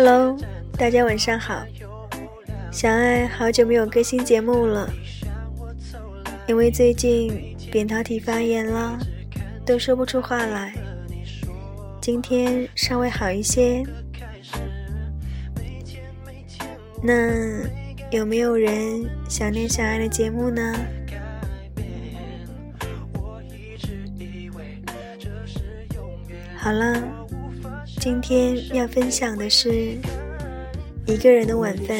Hello，大家晚上好。小爱好久没有更新节目了，因为最近扁桃体发炎了，都说不出话来。今天稍微好一些。那有没有人想念小爱的节目呢？好了，今天要分享的是一个人的晚饭。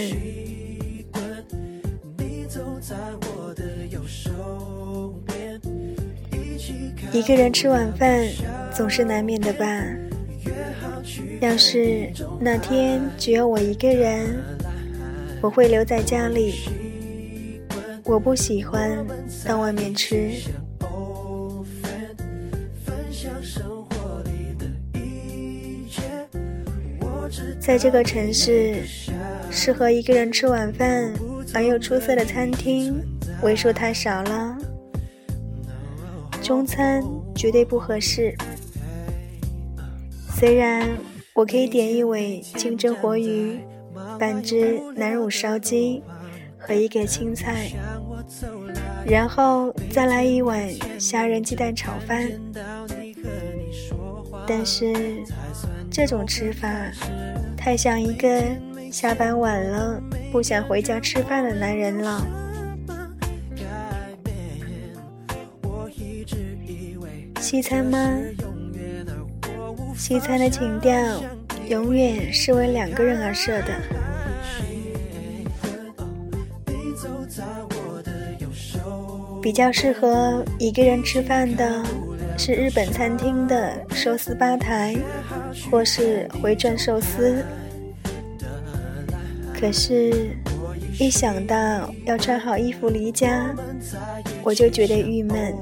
一个人吃晚饭总是难免的吧？要是那天只有我一个人，我会留在家里。我不喜欢到外面吃。在这个城市，适合一个人吃晚饭而又出色的餐厅为数太少了。中餐绝对不合适。虽然我可以点一尾清蒸活鱼、半只南乳烧鸡和一个青菜，然后再来一碗虾仁鸡蛋炒饭，但是这种吃法。太像一个下班晚了不想回家吃饭的男人了。西餐吗？西餐的情调永远是为两个人而设的。比较适合一个人吃饭的是日本餐厅的寿司吧台。或是回转寿司，可是，一想到要穿好衣服离家，我就觉得郁闷。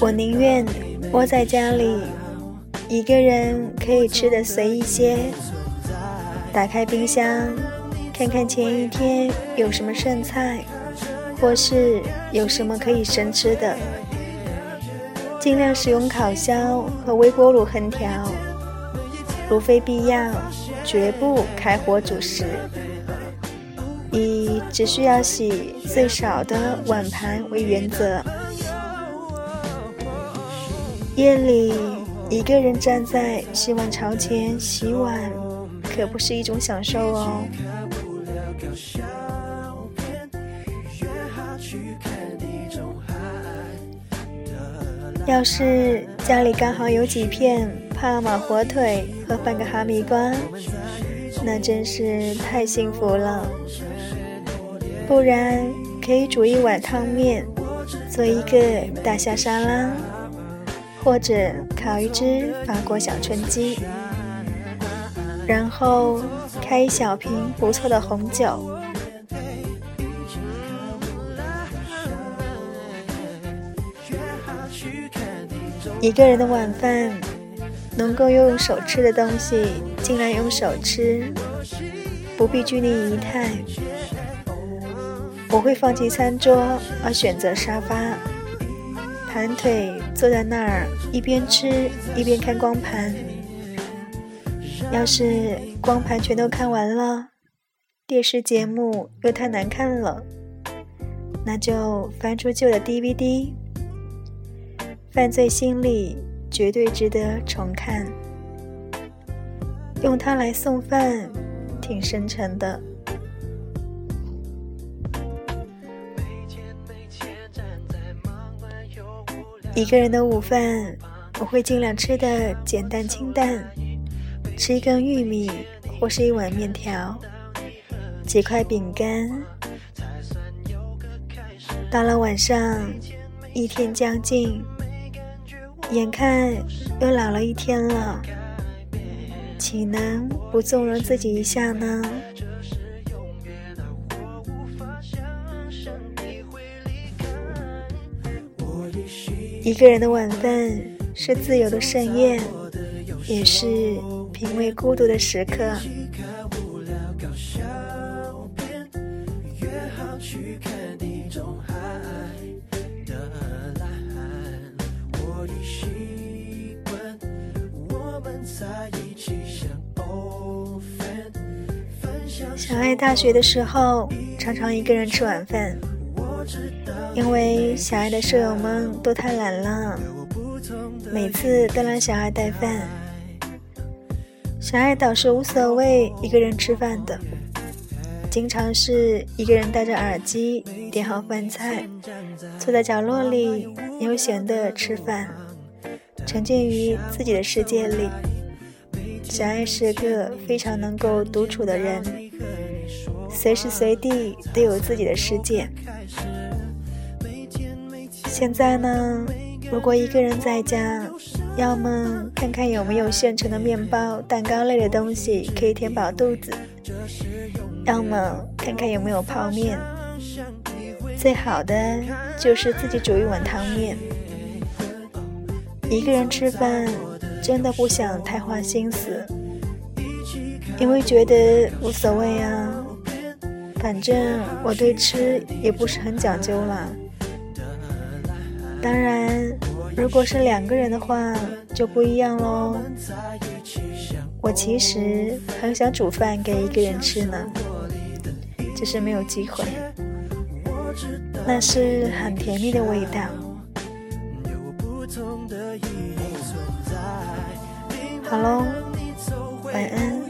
我宁愿窝在家里，一个人可以吃的随意些，打开冰箱，看看前一天有什么剩菜。或是有什么可以生吃的，尽量使用烤箱和微波炉烹调，如非必要，绝不开火煮食。以只需要洗最少的碗盘为原则。夜里一个人站在洗碗槽前洗碗，可不是一种享受哦。要是家里刚好有几片帕玛火腿和半个哈密瓜，那真是太幸福了。不然可以煮一碗汤面，做一个大虾沙拉，或者烤一只法国小春鸡，然后开一小瓶不错的红酒。一个人的晚饭，能够用手吃的东西尽量用手吃，不必拘泥仪态。我会放弃餐桌而选择沙发，盘腿坐在那儿，一边吃一边看光盘。要是光盘全都看完了，电视节目又太难看了，那就翻出旧的 DVD。犯罪心理绝对值得重看，用它来送饭，挺深沉的。一个人的午饭，我会尽量吃的简单清淡，吃一根玉米或是一碗面条，几块饼干。到了晚上，一天将近。眼看又老了一天了，岂能不纵容自己一下呢？一个人的晚饭是自由的盛宴，也是品味孤独的时刻。小爱大学的时候，常常一个人吃晚饭，因为小爱的舍友们都太懒了，每次都让小爱带饭。小爱倒是无所谓一个人吃饭的，经常是一个人戴着耳机，点好饭菜，坐在角落里悠闲的吃饭，沉浸于自己的世界里。小爱是个非常能够独处的人，随时随地都有自己的世界。现在呢，如果一个人在家，要么看看有没有现成的面包、蛋糕类的东西可以填饱肚子，要么看看有没有泡面。最好的就是自己煮一碗汤面。一个人吃饭。真的不想太花心思，因为觉得无所谓啊，反正我对吃也不是很讲究啦。当然，如果是两个人的话就不一样喽。我其实很想煮饭给一个人吃呢，只是没有机会。那是很甜蜜的味道。好喽，晚安。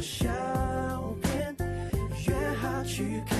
小小片约好去看